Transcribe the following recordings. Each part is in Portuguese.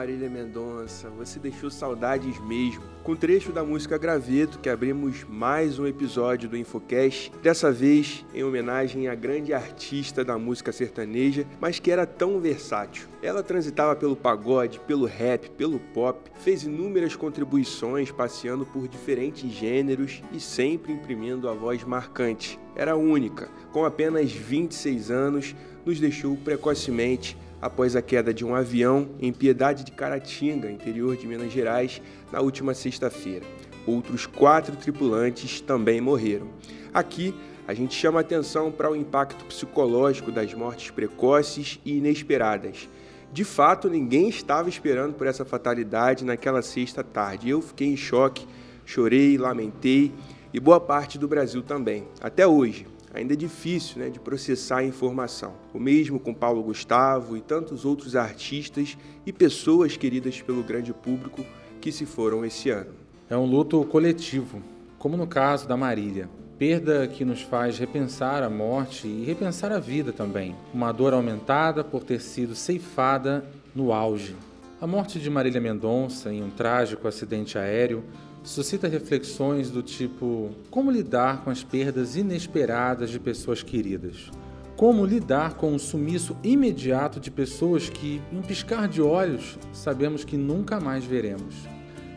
Marília Mendonça, você deixou saudades mesmo. Com trecho da música Graveto que abrimos mais um episódio do Infocast, dessa vez em homenagem à grande artista da música sertaneja, mas que era tão versátil. Ela transitava pelo pagode, pelo rap, pelo pop, fez inúmeras contribuições passeando por diferentes gêneros e sempre imprimindo a voz marcante. Era única, com apenas 26 anos, nos deixou precocemente após a queda de um avião em Piedade de Caratinga, interior de Minas Gerais, na última sexta-feira. Outros quatro tripulantes também morreram. Aqui, a gente chama atenção para o impacto psicológico das mortes precoces e inesperadas. De fato, ninguém estava esperando por essa fatalidade naquela sexta tarde. Eu fiquei em choque, chorei, lamentei e boa parte do Brasil também, até hoje ainda é difícil né, de processar a informação. O mesmo com Paulo Gustavo e tantos outros artistas e pessoas queridas pelo grande público que se foram esse ano. É um luto coletivo, como no caso da Marília. Perda que nos faz repensar a morte e repensar a vida também. Uma dor aumentada por ter sido ceifada no auge. A morte de Marília Mendonça em um trágico acidente aéreo suscita reflexões do tipo: como lidar com as perdas inesperadas de pessoas queridas? Como lidar com o sumiço imediato de pessoas que, em um piscar de olhos, sabemos que nunca mais veremos?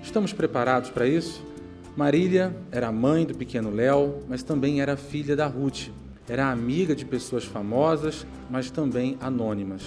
Estamos preparados para isso? Marília era mãe do pequeno Léo, mas também era filha da Ruth. Era amiga de pessoas famosas, mas também anônimas.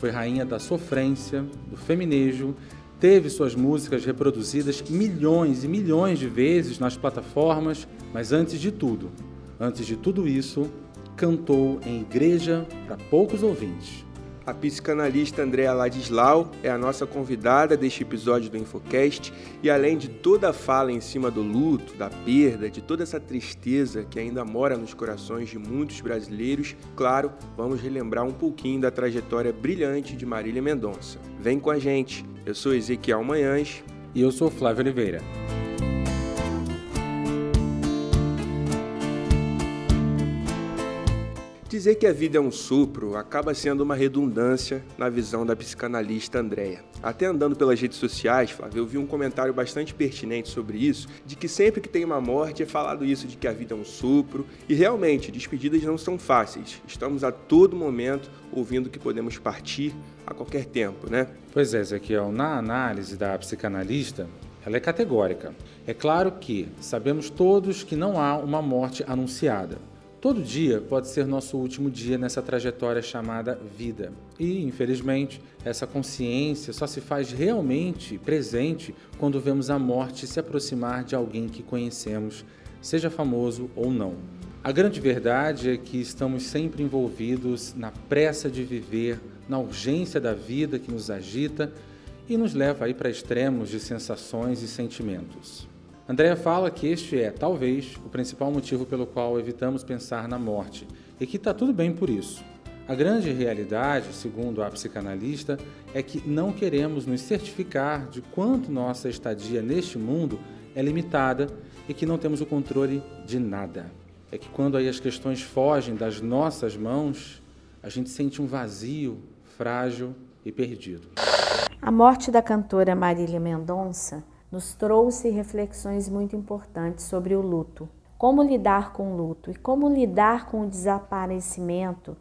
Foi rainha da sofrência, do feminejo teve suas músicas reproduzidas milhões e milhões de vezes nas plataformas, mas antes de tudo, antes de tudo isso, cantou em igreja para poucos ouvintes. A psicanalista Andréa Ladislau é a nossa convidada deste episódio do Infocast e além de toda a fala em cima do luto, da perda, de toda essa tristeza que ainda mora nos corações de muitos brasileiros, claro, vamos relembrar um pouquinho da trajetória brilhante de Marília Mendonça. Vem com a gente. Eu sou Ezequiel Manhães e eu sou Flávio Oliveira. Dizer que a vida é um sopro acaba sendo uma redundância na visão da psicanalista Andrea. Até andando pelas redes sociais, Flávio, eu vi um comentário bastante pertinente sobre isso, de que sempre que tem uma morte é falado isso de que a vida é um sopro, e realmente, despedidas não são fáceis. Estamos a todo momento ouvindo que podemos partir a qualquer tempo, né? Pois é, Ezequiel, na análise da psicanalista, ela é categórica. É claro que sabemos todos que não há uma morte anunciada. Todo dia pode ser nosso último dia nessa trajetória chamada vida. E, infelizmente, essa consciência só se faz realmente presente quando vemos a morte se aproximar de alguém que conhecemos, seja famoso ou não. A grande verdade é que estamos sempre envolvidos na pressa de viver, na urgência da vida que nos agita e nos leva aí para extremos de sensações e sentimentos. Andréa fala que este é, talvez, o principal motivo pelo qual evitamos pensar na morte e que está tudo bem por isso. A grande realidade, segundo a psicanalista, é que não queremos nos certificar de quanto nossa estadia neste mundo é limitada e que não temos o controle de nada. É que quando aí as questões fogem das nossas mãos, a gente sente um vazio, frágil e perdido. A morte da cantora Marília Mendonça nos trouxe reflexões muito importantes sobre o luto. Como lidar com o luto e como lidar com o desaparecimento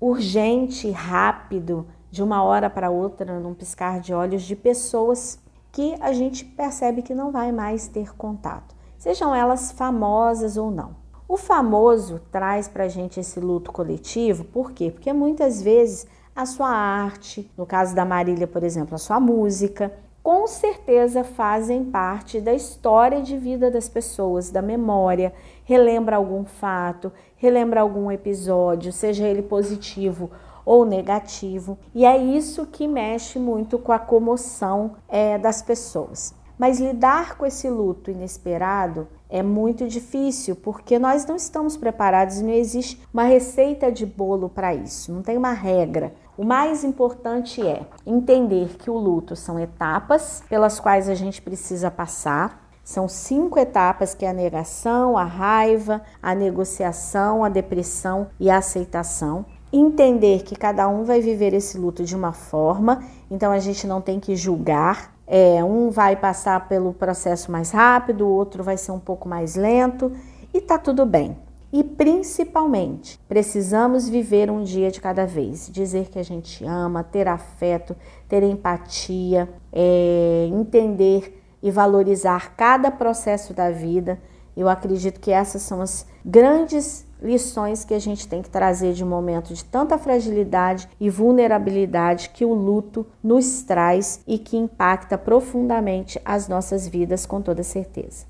urgente, rápido, de uma hora para outra, num piscar de olhos, de pessoas que a gente percebe que não vai mais ter contato, sejam elas famosas ou não. O famoso traz para a gente esse luto coletivo, por quê? Porque muitas vezes a sua arte, no caso da Marília, por exemplo, a sua música, com certeza fazem parte da história de vida das pessoas, da memória, relembra algum fato, relembra algum episódio, seja ele positivo ou negativo, e é isso que mexe muito com a comoção é, das pessoas. Mas lidar com esse luto inesperado é muito difícil porque nós não estamos preparados não existe uma receita de bolo para isso, não tem uma regra. O mais importante é entender que o luto são etapas pelas quais a gente precisa passar. São cinco etapas que é a negação, a raiva, a negociação, a depressão e a aceitação. entender que cada um vai viver esse luto de uma forma, então a gente não tem que julgar. É, um vai passar pelo processo mais rápido, o outro vai ser um pouco mais lento e tá tudo bem. E principalmente, precisamos viver um dia de cada vez, dizer que a gente ama, ter afeto, ter empatia, é, entender e valorizar cada processo da vida. Eu acredito que essas são as grandes lições que a gente tem que trazer de um momento de tanta fragilidade e vulnerabilidade que o luto nos traz e que impacta profundamente as nossas vidas com toda certeza.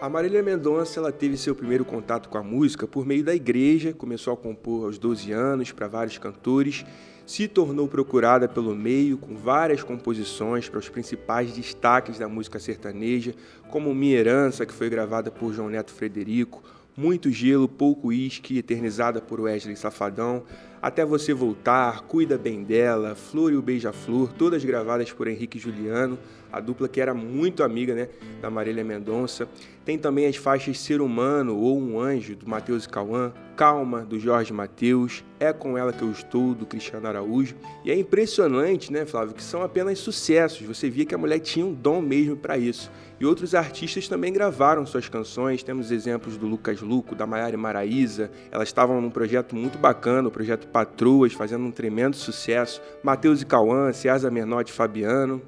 A Marília Mendonça ela teve seu primeiro contato com a música por meio da igreja, começou a compor aos 12 anos para vários cantores, se tornou procurada pelo meio com várias composições para os principais destaques da música sertaneja, como Minha Herança, que foi gravada por João Neto Frederico, muito Gelo, Pouco Uísque, eternizada por Wesley Safadão, Até Você Voltar, Cuida Bem Dela, Flor e o Beija-Flor, todas gravadas por Henrique Juliano, a dupla que era muito amiga né, da Marília Mendonça. Tem também as faixas Ser Humano ou Um Anjo, do Matheus e Cauã, Calma, do Jorge Matheus, É Com Ela Que Eu Estou, do Cristiano Araújo. E é impressionante, né, Flávio, que são apenas sucessos. Você via que a mulher tinha um dom mesmo para isso. E outros artistas também gravaram suas canções. Temos exemplos do Lucas Luco, da Maiara Maraíza. Elas estavam num projeto muito bacana, o projeto Patroas, fazendo um tremendo sucesso. Matheus e Cauã, César Menotti e Fabiano.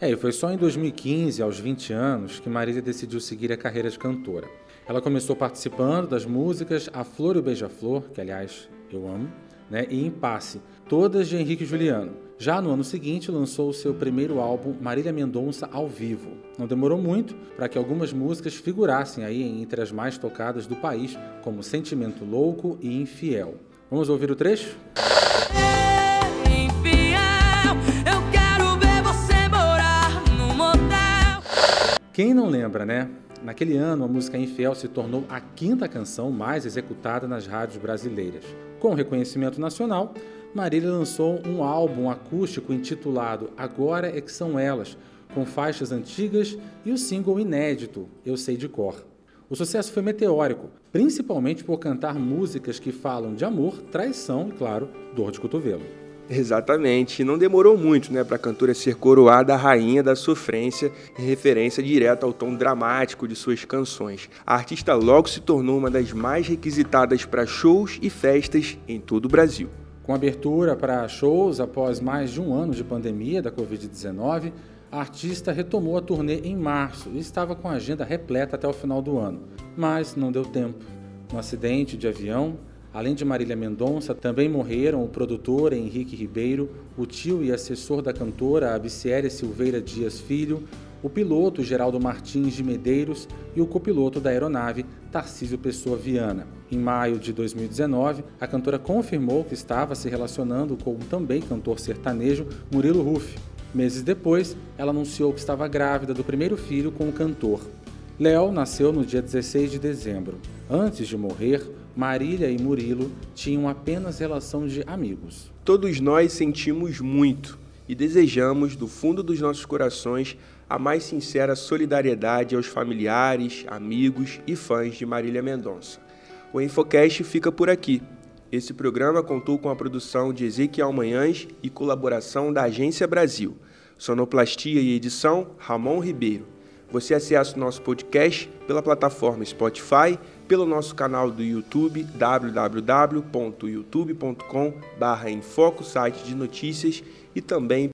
É, e foi só em 2015, aos 20 anos, que Marília decidiu seguir a carreira de cantora. Ela começou participando das músicas A Flor e o Beija-Flor, que aliás eu amo, né, e Impasse, todas de Henrique Juliano. Já no ano seguinte, lançou o seu primeiro álbum Marília Mendonça ao vivo. Não demorou muito para que algumas músicas figurassem aí entre as mais tocadas do país, como Sentimento Louco e Infiel. Vamos ouvir o trecho? Quem não lembra, né? Naquele ano, a música Infiel se tornou a quinta canção mais executada nas rádios brasileiras. Com reconhecimento nacional, Marília lançou um álbum acústico intitulado Agora é que são elas, com faixas antigas e o single inédito Eu Sei de Cor. O sucesso foi meteórico, principalmente por cantar músicas que falam de amor, traição e, claro, dor de cotovelo. Exatamente, não demorou muito né, para a cantora ser coroada a rainha da sofrência, em referência direta ao tom dramático de suas canções. A artista logo se tornou uma das mais requisitadas para shows e festas em todo o Brasil. Com abertura para shows após mais de um ano de pandemia da Covid-19, a artista retomou a turnê em março e estava com a agenda repleta até o final do ano. Mas não deu tempo. No acidente de avião, Além de Marília Mendonça, também morreram o produtor Henrique Ribeiro, o tio e assessor da cantora Abiciéria Silveira Dias Filho, o piloto Geraldo Martins de Medeiros e o copiloto da aeronave Tarcísio Pessoa Viana. Em maio de 2019, a cantora confirmou que estava se relacionando com o também cantor sertanejo Murilo Ruff. Meses depois, ela anunciou que estava grávida do primeiro filho com o cantor. Léo nasceu no dia 16 de dezembro. Antes de morrer, Marília e Murilo tinham apenas relação de amigos. Todos nós sentimos muito e desejamos, do fundo dos nossos corações, a mais sincera solidariedade aos familiares, amigos e fãs de Marília Mendonça. O Infocast fica por aqui. Esse programa contou com a produção de Ezequiel Manhães e colaboração da Agência Brasil. Sonoplastia e edição, Ramon Ribeiro. Você acessa o nosso podcast pela plataforma Spotify pelo nosso canal do YouTube www.youtube.com/enfoco site de notícias e também